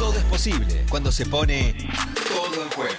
Todo es posible cuando se pone todo en juego.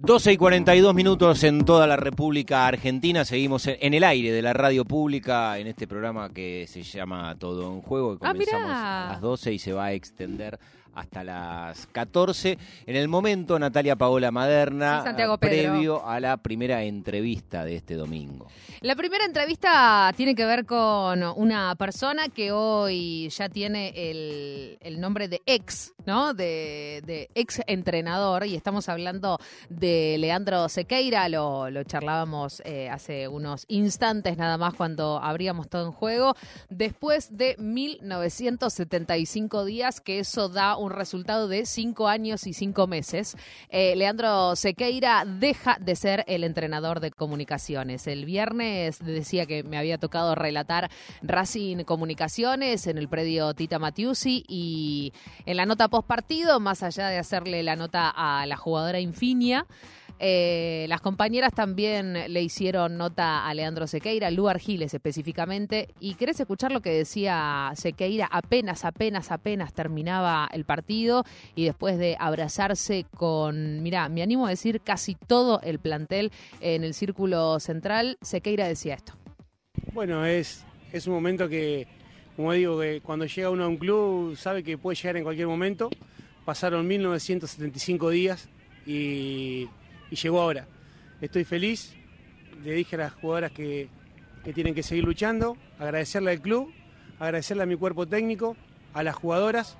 12 y 42 minutos en toda la República Argentina. Seguimos en el aire de la radio pública en este programa que se llama Todo en Juego. Que Ah, comenzamos a las 12 y se va a extender hasta las 14. En el momento, Natalia Paola Maderna, Sí, previo a la primera entrevista de este domingo. La primera entrevista tiene que ver con una persona que hoy ya tiene el, el nombre de ex, ¿no? De, de ex entrenador y estamos hablando de Leandro Sequeira, lo, lo charlábamos eh, hace unos instantes nada más cuando abríamos todo en juego, después de 1975 días, que eso da un resultado de 5 años y 5 meses. Eh, Leandro Sequeira deja de ser el entrenador de comunicaciones. El viernes decía que me había tocado relatar Racing Comunicaciones en el predio Tita Matiusi y en la nota post partido, más allá de hacerle la nota a la jugadora Infinia, eh, las compañeras también le hicieron nota a Leandro Sequeira, Lu Argiles específicamente. ¿Y querés escuchar lo que decía Sequeira apenas, apenas, apenas terminaba el partido y después de abrazarse con, mirá, me animo a decir casi todo el plantel en el círculo central? Sequeira decía esto. Bueno, es, es un momento que, como digo, que cuando llega uno a un club sabe que puede llegar en cualquier momento. Pasaron 1975 días y, y llegó ahora. Estoy feliz, le dije a las jugadoras que, que tienen que seguir luchando, agradecerle al club, agradecerle a mi cuerpo técnico, a las jugadoras,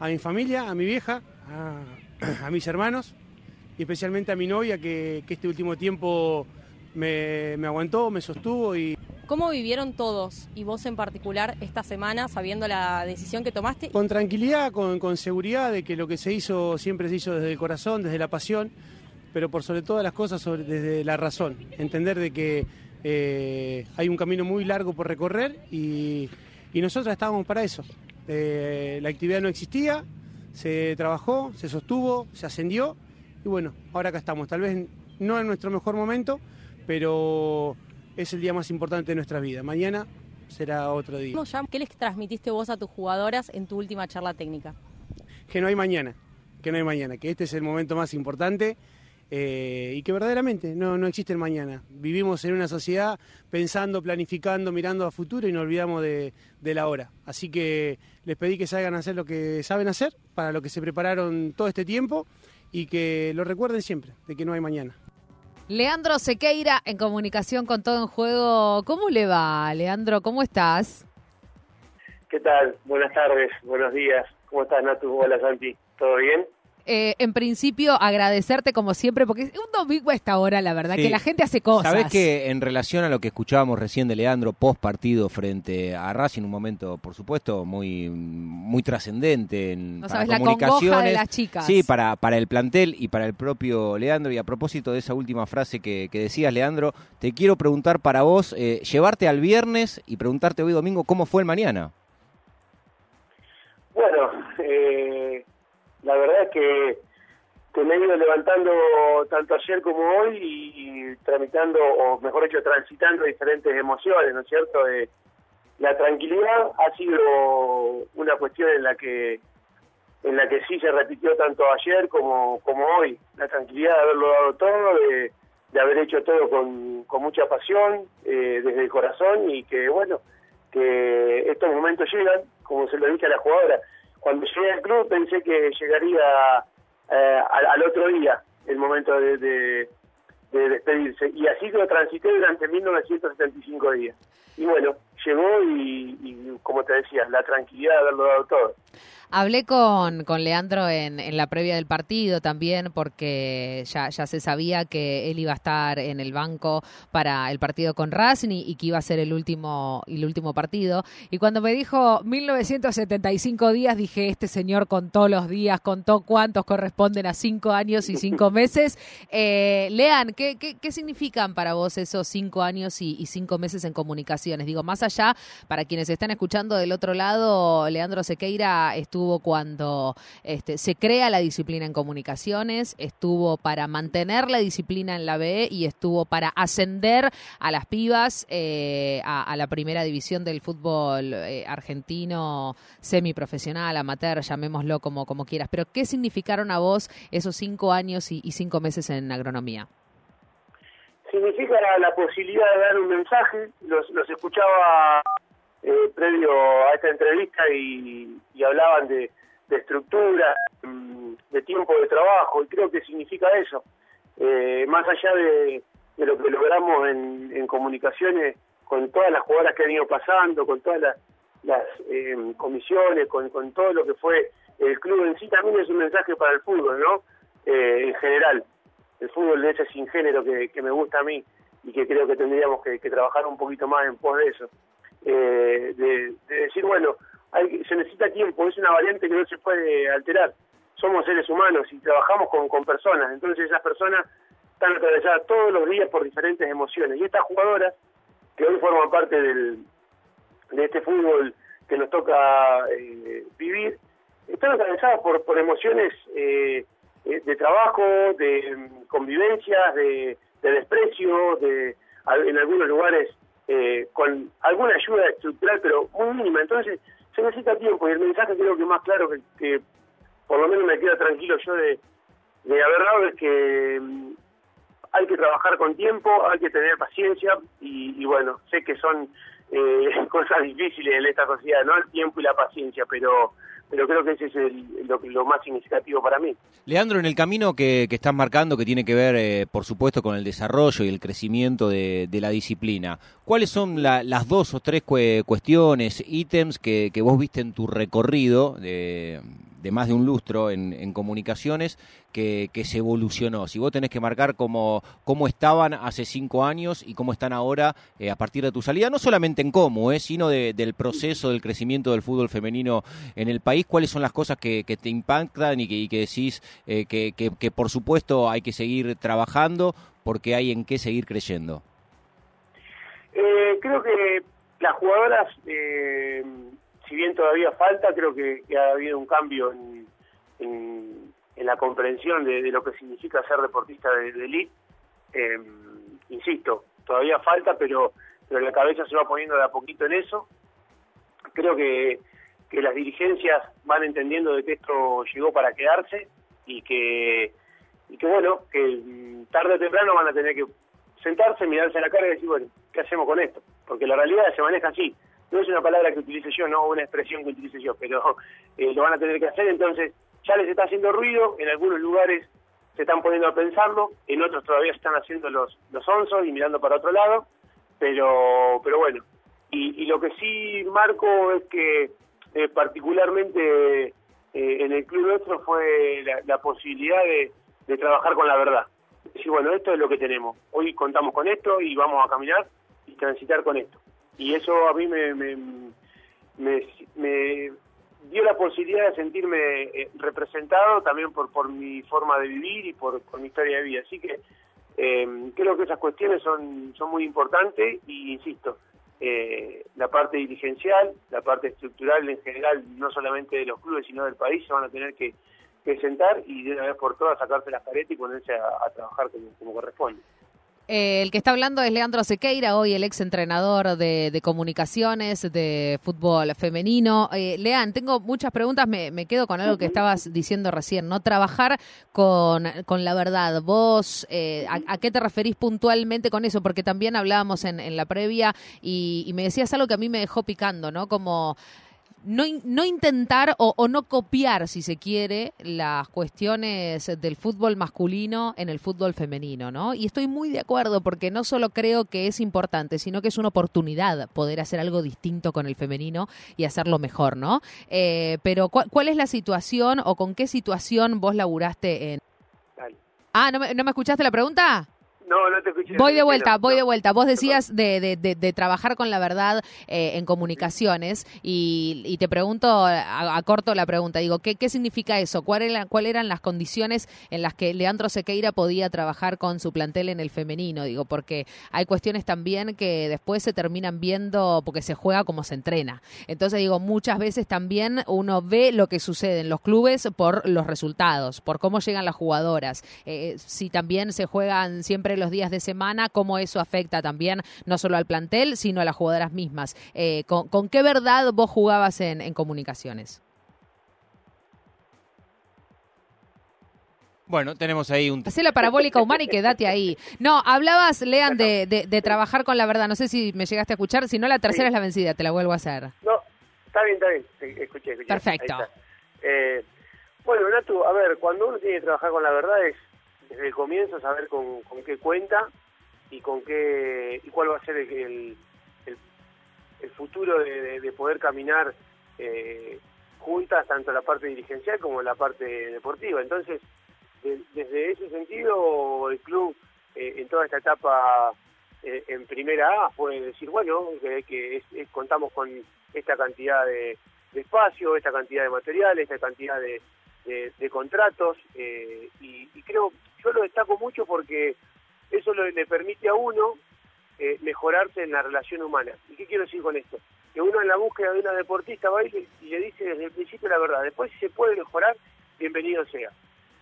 a mi familia, a mi vieja, a, a mis hermanos y especialmente a mi novia que, que este último tiempo me, me aguantó, me sostuvo y ¿Cómo vivieron todos y vos en particular esta semana sabiendo la decisión que tomaste? con tranquilidad, con, con seguridad de que lo que se hizo siempre se hizo desde el corazón, desde la pasión, pero por sobre todas las cosas sobre- desde la razón. Entender de que eh, hay un camino muy largo por recorrer y, y nosotros estábamos para eso. Eh, la actividad no existía, se trabajó, se sostuvo, se ascendió y bueno, ahora acá estamos. Tal vez no en nuestro mejor momento, pero es el día más importante de nuestra vida. Mañana será otro día. ¿Cómo llam- ¿Qué les transmitiste vos a tus jugadoras en tu última charla técnica? que no hay mañana, que no hay mañana, que este es el momento más importante eh, y que verdaderamente no, no existe el mañana. Vivimos en una sociedad pensando, planificando, mirando a futuro y nos olvidamos de, de la hora. Así que les pedí que salgan a hacer lo que saben hacer, para lo que se prepararon todo este tiempo y que lo recuerden siempre, de que no hay mañana. Leandro Sequeira en comunicación con todo en juego. ¿Cómo le va, Leandro? ¿Cómo estás? ¿Qué tal? Buenas tardes, buenos días. ¿Cómo estás, Natu? Hola, Santi. ¿Todo bien? Eh, en principio, agradecerte como siempre, porque es un domingo a esta hora, la verdad, Sí. que la gente hace cosas. Sabés que en relación a lo que escuchábamos recién de Leandro post partido frente a Racing, un momento, por supuesto, muy, muy trascendente en No para sabes la congoja de comunicaciones. las chicas. Sí, para, para el plantel y para el propio Leandro. Y a propósito de esa última frase que, que decías, Leandro, te quiero preguntar para vos, eh, llevarte al viernes y preguntarte hoy domingo cómo fue el mañana. Bueno, eh, la verdad es que, que me he ido levantando tanto ayer como hoy y, y tramitando, o mejor dicho, transitando diferentes emociones, ¿no es cierto? Eh, la tranquilidad ha sido una cuestión en la que en la que sí se repitió tanto ayer como, como hoy. La tranquilidad de haberlo dado todo, de, de haber hecho todo con, con mucha pasión, eh, desde el corazón y que, bueno, que estos momentos llegan, como se lo dije a la jugadora. Cuando llegué al club pensé que llegaría eh, al, al otro día el momento de, de, de despedirse. Y así lo transité durante 1975 días. Y bueno, llegó y, y, como te decía, la tranquilidad de haberlo dado todo. Hablé con, con Leandro en, en la previa del partido también porque ya, ya se sabía que él iba a estar en el banco para el partido con Racing y, y que iba a ser el último, el último partido. Y cuando me dijo 1975 días, dije, este señor contó los días, contó cuántos corresponden a cinco años y cinco meses. Eh, Lean, ¿qué, qué, qué significan para vos esos cinco años y, y cinco meses en comunicaciones? Digo, más allá, para quienes están escuchando del otro lado, Leandro Sequeira estuvo estuvo cuando este, se crea la disciplina en comunicaciones, estuvo para mantener la disciplina en la B y estuvo para ascender a las pibas eh, a, la primera división del fútbol eh, argentino semiprofesional, amateur, llamémoslo como, como quieras. Pero, ¿qué significaron a vos esos cinco años y, cinco meses en agronomía? Significa la, posibilidad de dar un mensaje. Los, los escuchaba eh, previo a esta entrevista y, hablaban de, estructura, mm, de tiempo de trabajo, y creo que significa eso. Eh, más allá de, lo que logramos en, comunicaciones con todas las jugadoras que han ido pasando, con todas las, eh, comisiones, con, todo lo que fue el club en sí, también es un mensaje para el fútbol, ¿no? en general, el fútbol de ese sin género que, me gusta a mí y que creo que tendríamos que trabajar un poquito más en pos de eso eh, de, decir, bueno, hay, se necesita tiempo, es una variante que no se puede alterar. Somos seres humanos y trabajamos con, con personas, entonces esas personas están atravesadas todos los días por diferentes emociones. Y estas jugadoras, que hoy forman parte del, de este fútbol que nos toca eh, vivir, están atravesadas por, por emociones eh, eh de trabajo, de mm, convivencias, de, de desprecio, de en algunos lugares eh, con alguna ayuda estructural, pero muy mínima. Entonces, se necesita tiempo y el mensaje creo que más claro que, por lo menos me queda tranquilo yo de, de haber dado es que mm, hay que trabajar con tiempo, hay que tener paciencia y, bueno, sé que son eh, cosas difíciles en esta sociedad, ¿no? El tiempo y la paciencia, pero pero creo que ese es lo, más significativo para mí. Leandro, en el camino que, que estás marcando, que tiene que ver, eh, por supuesto, con el desarrollo y el crecimiento de, la disciplina, ¿cuáles son las dos o tres cuestiones, ítems que, que vos viste en tu recorrido de de más de un lustro en, comunicaciones que, se evolucionó. Si vos tenés que marcar cómo, cómo estaban hace cinco años y cómo están ahora eh, a partir de tu salida, no solamente en cómo, eh, sino del proceso del crecimiento del fútbol femenino en el país, cuáles son las cosas que, te impactan y que, decís eh, que, que por supuesto hay que seguir trabajando porque hay en qué seguir creyendo. creo que las jugadoras si bien todavía falta, creo que, ha habido un cambio en, la comprensión de, lo que significa ser deportista de, elite. Em, insisto, todavía falta, pero, pero la cabeza se va poniendo de a poquito en eso. Creo que, que las dirigencias van entendiendo de que esto llegó para quedarse y que, y que bueno, que tarde o temprano van a tener que sentarse, mirarse a la cara y decir, bueno, ¿qué hacemos con esto? Porque la realidad se maneja así no es una palabra que utilice yo, no una expresión que utilice yo, pero eh, lo van a tener que hacer, entonces ya les está haciendo ruido, en algunos lugares se están poniendo a pensarlo, en otros todavía están haciendo los, los onzos y mirando para otro lado, pero, pero bueno, y, lo que sí marco es que eh, particularmente eh, en el club nuestro fue la, posibilidad de, de trabajar con la verdad. Decir, bueno, esto es lo que tenemos, hoy contamos con esto y vamos a caminar y transitar con esto y eso a mí me, me, dio la posibilidad de sentirme eh, representado también por, por mi forma de vivir y por, mi historia de vida. Así que eh, creo que esas cuestiones son, son muy importantes y insisto, eh, la parte dirigencial, la parte estructural en general, no solamente de los clubes, sino del país, se van a tener que, sentar y de una vez por todas sacarse las caretas y ponerse a, trabajar como corresponde. Eh, el que está hablando es Leandro Sequeira, hoy el ex entrenador de, comunicaciones de fútbol femenino. Eh, Lean, tengo muchas preguntas, me, quedo con algo que estabas diciendo recién, ¿no? Trabajar con, la verdad. Vos, eh, a, qué te referís puntualmente con eso? Porque también hablábamos en, la previa y, y me decías algo que a mí me dejó picando, ¿no? Como no, no intentar o, no copiar, si se quiere, las cuestiones del fútbol masculino en el fútbol femenino, ¿no? Y estoy muy de acuerdo porque no solo creo que es importante, sino que es una oportunidad poder hacer algo distinto con el femenino y hacerlo mejor, ¿no? Eh, pero ¿cuál, es la situación o con qué situación vos laburaste en... Ah, ¿no me, ¿no me escuchaste la pregunta? No, no te escuché. Voy de vuelta, No, voy de vuelta. Vos decías de, de- de- de trabajar con la verdad eh, en comunicaciones y, y te pregunto, a- acorto la pregunta, digo, ¿qué, qué significa eso? ¿Cuál era- ¿Cuáles eran las condiciones en las que Leandro Sequeira podía trabajar con su plantel en el femenino? Digo, porque hay cuestiones también que después se terminan viendo porque se juega como se entrena. Entonces digo, muchas veces también uno ve lo que sucede en los clubes por los resultados, por cómo llegan las jugadoras. Eh, si también se juegan siempre los días de semana, cómo eso afecta también no solo al plantel, sino a las jugadoras mismas. Eh, ¿con, con qué verdad vos jugabas en, en comunicaciones? Bueno, tenemos ahí un... Hacé la parabólica humana y quédate ahí. No, hablabas, Lean, de, de- de trabajar con la verdad. No sé si me llegaste a escuchar. Si no, la tercera Sí. es la vencida. Te la vuelvo a hacer. No, está bien, está bien. Sí, Escuché, escuché. Perfecto. Eh, bueno, Natu, a ver, cuando uno tiene que trabajar con la verdad es desde el comienzo saber con, con qué cuenta y con qué y cuál va a ser el, el, futuro de, de- de poder caminar eh, juntas tanto la parte dirigencial como la parte deportiva. Entonces, de- desde ese sentido, el club eh, en toda esta etapa eh, en primera A fue decir, bueno, que, es- contamos con esta cantidad de, de espacio, esta cantidad de material, esta cantidad de, de- de contratos, eh, y, y creo, yo lo destaco mucho porque eso le permite a uno eh, mejorarse en la relación humana. ¿Y qué quiero decir con esto? Que uno en la búsqueda de una deportista va y le, y le dice desde el principio la verdad. Después, si se puede mejorar, bienvenido sea.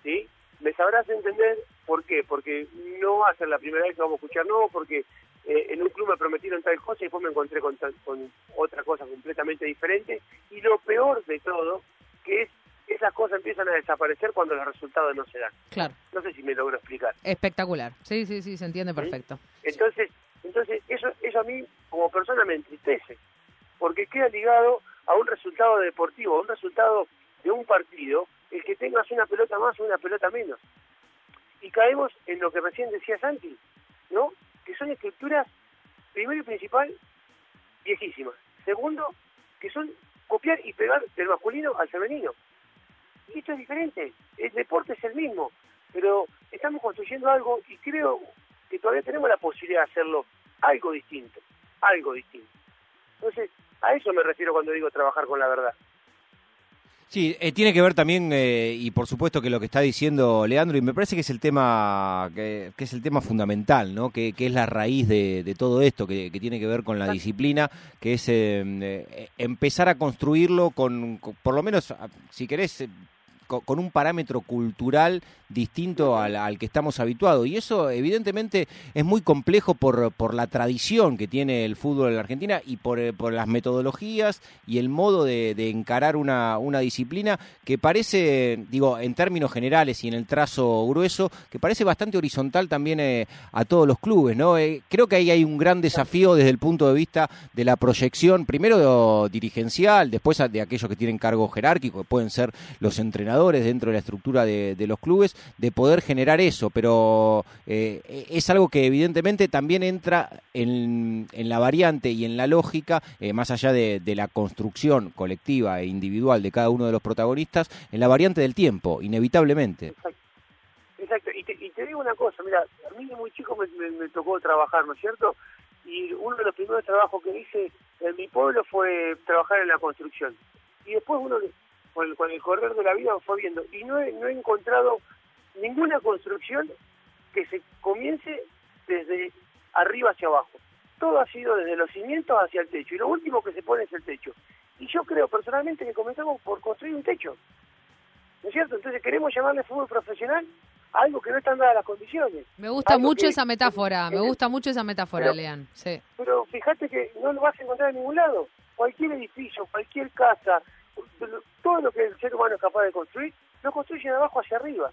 ¿Sí? Me sabrás entender por qué. Porque no va a ser la primera vez que vamos a escuchar no, porque eh, en un club me prometieron tal cosa y después me encontré con, con otra cosa completamente diferente. Y lo peor de todo, que es esas cosas empiezan a desaparecer cuando los resultados no se dan. Claro, No sé si me logro explicar. espectacular. Sí, sí, sí, se entiende perfecto. Entonces, entonces eso, eso a mí como persona me entristece, porque queda ligado a un resultado deportivo, a un resultado de un partido, el que tengas una pelota más o una pelota menos. Y caemos en lo que recién decía Santi, ¿no? Que son estructuras, primero y principal, viejísimas. Segundo, que son copiar y pegar del masculino al femenino. Y esto es diferente, el deporte es el mismo, pero estamos construyendo algo y creo que todavía tenemos la posibilidad de hacerlo algo distinto, algo distinto. Entonces, a eso me refiero cuando digo trabajar con la verdad. Sí, eh, tiene que ver también, eh, y por supuesto que lo que está diciendo Leandro, y me parece que es el tema que, es el tema fundamental, ¿no? Que, que es la raíz de, todo esto, que, tiene que ver con la disciplina, que es eh, eh, empezar a construirlo con, con- por lo menos, si querés, con un parámetro cultural distinto al, al que estamos habituados. Y eso, evidentemente, es muy complejo por, por la tradición que tiene el fútbol en la Argentina y por, eh, por las metodologías y el modo de, de encarar una, una disciplina que parece, digo, en términos generales y en el trazo grueso, que parece bastante horizontal también eh, a todos los clubes, ¿no? Eh, creo que ahí hay un gran desafío desde el punto de vista de la proyección, primero dirigencial, después de aquellos que tienen cargo jerárquico, que pueden ser los entrenadores dentro de la estructura de, los clubes, de poder generar eso, pero eh, es algo que evidentemente también entra en, la variante y en la lógica, eh, más allá de, la construcción colectiva e individual de cada uno de los protagonistas, en la variante del tiempo, inevitablemente. Exacto, y te, y te digo una cosa, mira, a mí de muy chico me- me tocó trabajar, ¿no es cierto? Y uno de los primeros trabajos que hice en mi pueblo fue trabajar en la construcción. Y después uno, con el, con el correr de la vida, fue viendo. Y no he, no he encontrado ninguna construcción que se comience desde arriba hacia abajo. Todo ha sido desde los cimientos hacia el techo. Y lo último que se pone es el techo. Y yo creo personalmente que comenzamos por construir un techo. ¿No es cierto? Entonces queremos llamarle fútbol profesional a algo que no están dadas las condiciones. Me gusta mucho que- esa metáfora, me gusta mucho esa metáfora, Pero- Lean. Sí. Pero fíjate que no lo vas a encontrar en ningún lado. Cualquier edificio, cualquier casa, todo lo que el ser humano es capaz de construir, lo construye de abajo hacia arriba.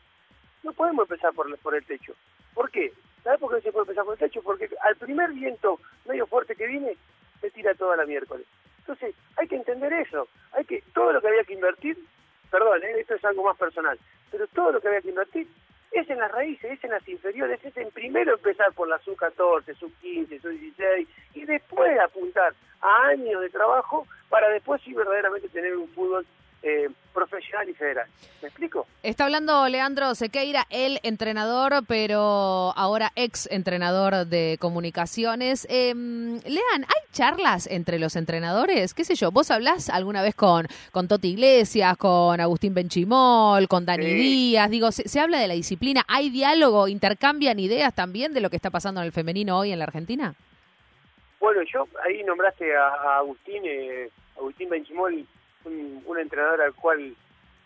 No podemos empezar por, el techo. ¿Por qué? ¿Sabes por qué no se puede empezar por el techo? Porque al primer viento medio fuerte que viene, se tira toda la miércoles. Entonces, hay que entender eso. Hay que todo lo que había que invertir, perdón, ¿eh? esto es algo más personal, pero todo lo que había que invertir es en las raíces, es en las inferiores, es en primero empezar por la sub-14, sub-15, sub-16 y después apuntar a años de trabajo para después sí verdaderamente tener un fútbol eh, profesional y federal. ¿Me explico? Está hablando Leandro Sequeira, el entrenador, pero ahora ex entrenador de comunicaciones. Eh, Lean, ¿hay charlas entre los entrenadores? ¿Qué sé yo? ¿Vos hablás alguna vez con, con Toti Iglesias, con Agustín Benchimol, con Dani Sí. Díaz? Digo, se, se habla de la disciplina. ¿Hay diálogo? ¿Intercambian ideas también de lo que está pasando en el femenino hoy en la Argentina? Bueno, yo ahí nombraste a, a Agustín, eh, Agustín Benchimol, un, un entrenador al cual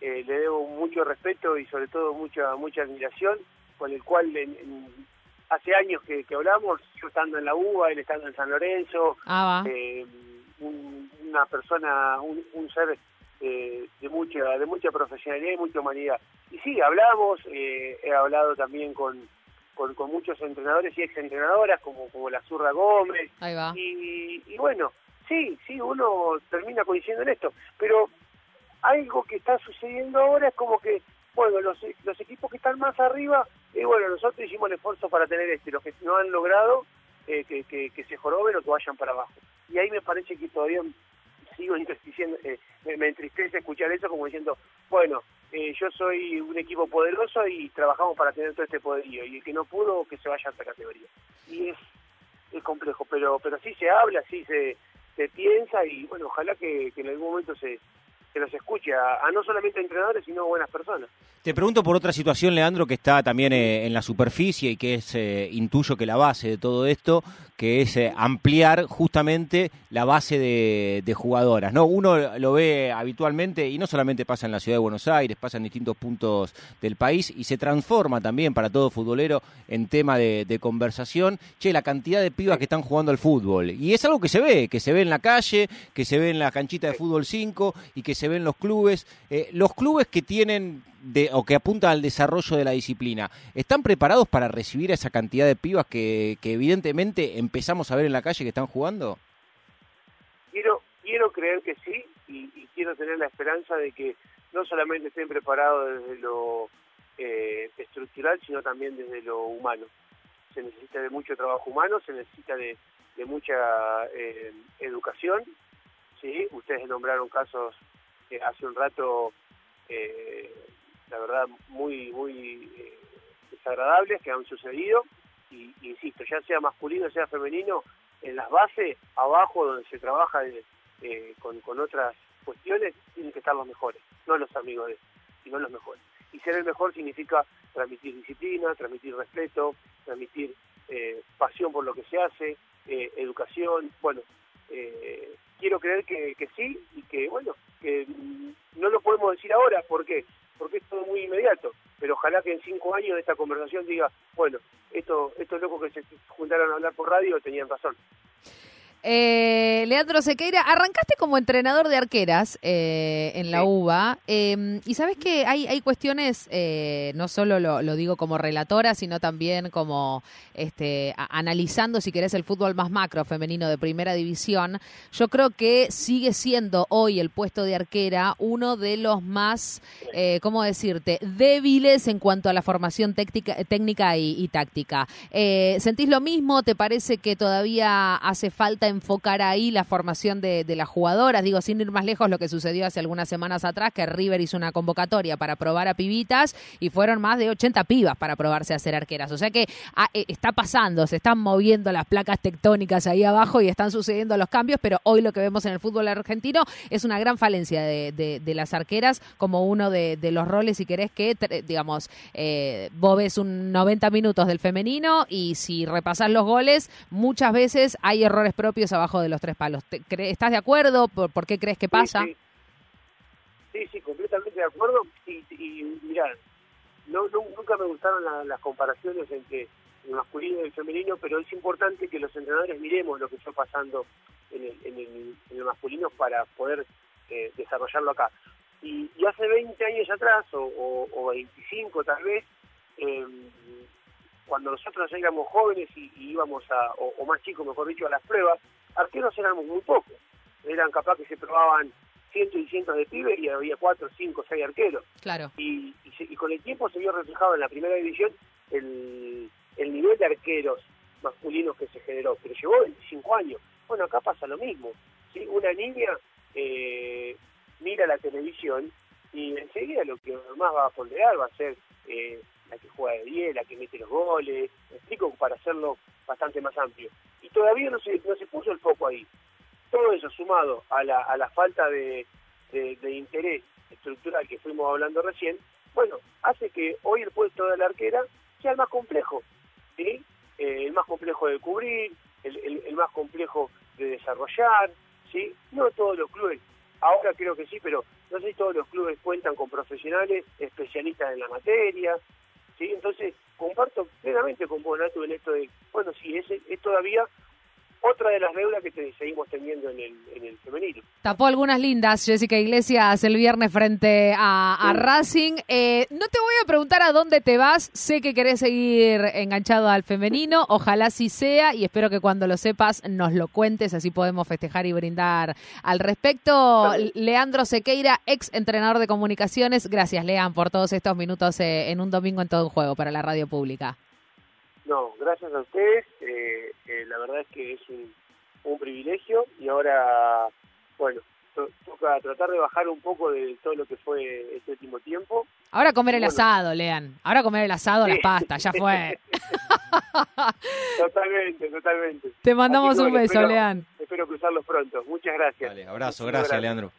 eh, le debo mucho respeto y sobre todo mucha mucha admiración, con el cual en- en- hace años que, que hablamos, yo estando en la UBA, él estando en San Lorenzo, Ah, eh, un- una persona, un, un ser eh, de mucha de mucha profesionalidad y mucha humanidad. Y sí, hablamos, eh, he hablado también con, con, con muchos entrenadores y exentrenadoras, como, como la Zurra Gómez, Ahí va. y, y bueno, sí, sí, uno termina coincidiendo en esto, pero algo que está sucediendo ahora es como que, bueno, los, los equipos que están más arriba, y bueno, nosotros hicimos el esfuerzo para tener este, los que no han logrado, eh, que, que, se joroben o que vayan para abajo. Y ahí me parece que todavía sigo entristeciendo, eh, me, me entristece escuchar eso como diciendo, bueno, eh, yo soy un equipo poderoso y trabajamos para tener todo este poderío, y el que no pudo, que se vaya a otra categoría. Y es, es complejo, pero pero sí se habla, sí se, se piensa, y bueno, ojalá que, en algún momento se, se los escuche a, a no solamente a entrenadores, sino a buenas personas. Te pregunto por otra situación, Leandro, que está también eh, en la superficie y que es, eh, intuyo que la base de todo esto, que es eh, ampliar justamente la base de, de jugadoras. ¿no? Uno lo ve habitualmente y no solamente pasa en la ciudad de Buenos Aires, pasa en distintos puntos del país y se transforma también para todo futbolero en tema de, de conversación. Che, la cantidad de pibas que están jugando al fútbol. Y es algo que se ve, que se ve en la calle, que se ve en la canchita de fútbol 5 y que se ve en los clubes. Eh, los clubes que tienen de, o que apuntan al desarrollo de la disciplina, ¿están preparados para recibir esa cantidad de pibas que, evidentemente empezamos a ver en la calle que están jugando? Quiero quiero creer que sí, y, y quiero tener la esperanza de que no solamente estén preparados desde lo eh, estructural, sino también desde lo humano. Se necesita de mucho trabajo humano, se necesita de, de mucha eh, educación. Sí, ustedes nombraron casos eh, hace un rato, eh, la verdad, muy muy eh, desagradables que han sucedido. Y insisto, ya sea masculino, sea femenino, en las bases, abajo donde se trabaja de- eh, con, con otras cuestiones, tienen que estar los mejores, no los amigos de él, sino los mejores. Y ser el mejor significa transmitir disciplina, transmitir respeto, transmitir eh, pasión por lo que se hace, eh, educación, bueno, eh, quiero creer que, que sí y que, bueno, que mm, no lo podemos decir ahora, ¿por qué? Porque es todo muy inmediato, pero ojalá que en cinco años esta conversación diga, bueno, esto, estos locos que se juntaron a hablar por radio tenían razón. Eh, Leandro Sequeira, arrancaste como entrenador de arqueras eh, en la Sí. UBA eh, y sabes que hay, hay cuestiones, eh, no solo lo, lo digo como relatora, sino también como este, a- analizando, si querés, el fútbol más macro femenino de primera división. Yo creo que sigue siendo hoy el puesto de arquera uno de los más, eh, ¿cómo decirte?, débiles en cuanto a la formación técnica, técnica y, y táctica. ¿Sentís lo mismo? ¿Te parece que todavía hace falta enfocar ahí la formación de, las jugadoras? Digo, sin ir más lejos, lo que sucedió hace algunas semanas atrás, que River hizo una convocatoria para probar a pibitas y fueron más de 80 pibas para probarse a ser arqueras. O sea que ah, eh, está pasando, se están moviendo las placas tectónicas ahí abajo y están sucediendo los cambios, pero hoy lo que vemos en el fútbol argentino es una gran falencia de, las arqueras como uno de, los roles, si querés, que, digamos, eh, vos ves un 90 minutos del femenino y si repasás los goles, muchas veces hay errores propios abajo de los tres palos. ¿Te- cre- ¿Estás de acuerdo? ¿Por, por qué crees que pasa? Sí, sí, sí, sí, completamente de acuerdo. Y, y mirá, no, no- nunca me gustaron la- las comparaciones entre el masculino y el femenino, pero es importante que los entrenadores miremos lo que está pasando en el, en el, en el masculino para poder eh, desarrollarlo acá. Y, y hace 20 años atrás, o, o, o 25 tal vez, eh, cuando nosotros éramos jóvenes y, y íbamos a, o, o más chicos, mejor dicho, a las pruebas, arqueros éramos muy pocos. Eran capaz que se probaban cientos y cientos de pibes y había cuatro, cinco, seis arqueros. Claro. Y, y, se- y con el tiempo se vio reflejado en la primera división el, el nivel de arqueros masculinos que se generó, pero llevó 25 años. Bueno, acá pasa lo mismo. ¿sí? Una niña eh, mira la televisión y enseguida lo que más va a ponderar va a ser eh, la que juega de 10, la que mete los goles, me explico, para hacerlo bastante más amplio. Y todavía no se, no se puso el foco ahí. Todo eso sumado a la, a la falta de, de, interés estructural que fuimos hablando recién, bueno, hace que hoy el puesto de la arquera sea el más complejo, ¿sí? Eh, el más complejo de cubrir, el, el, el más complejo de desarrollar, ¿sí? No todos los clubes, ahora creo que sí, pero no sé si todos los clubes cuentan con profesionales especialistas en la materia, ¿sí? Entonces, comparto plenamente con vos, Natu, en esto de, bueno, sí, es, es todavía otra de las deudas que te, seguimos teniendo en el, en el femenino. Tapó algunas lindas Jessica Iglesias el viernes frente a, a Racing. Eh, no te voy a preguntar a dónde te vas. Sé que querés seguir enganchado al femenino. Ojalá sí sea y espero que cuando lo sepas nos lo cuentes. Así podemos festejar y brindar al respecto. Leandro Sequeira, ex entrenador de comunicaciones. Gracias, Lean, por todos estos minutos eh, en un domingo en todo un juego para la radio pública. No, gracias a ustedes. Eh, eh, la verdad es que es un, un privilegio y ahora, bueno, to- toca tratar de bajar un poco de todo lo que fue este último tiempo. Ahora comer el Bueno. asado, Lean. Ahora comer el asado, la Sí. pasta, ya fue. Totalmente, totalmente. Te mandamos que, un bueno, beso, espero- Lean. Espero cruzarlos pronto. Muchas gracias. Abrazo, Un gracias. Leandro.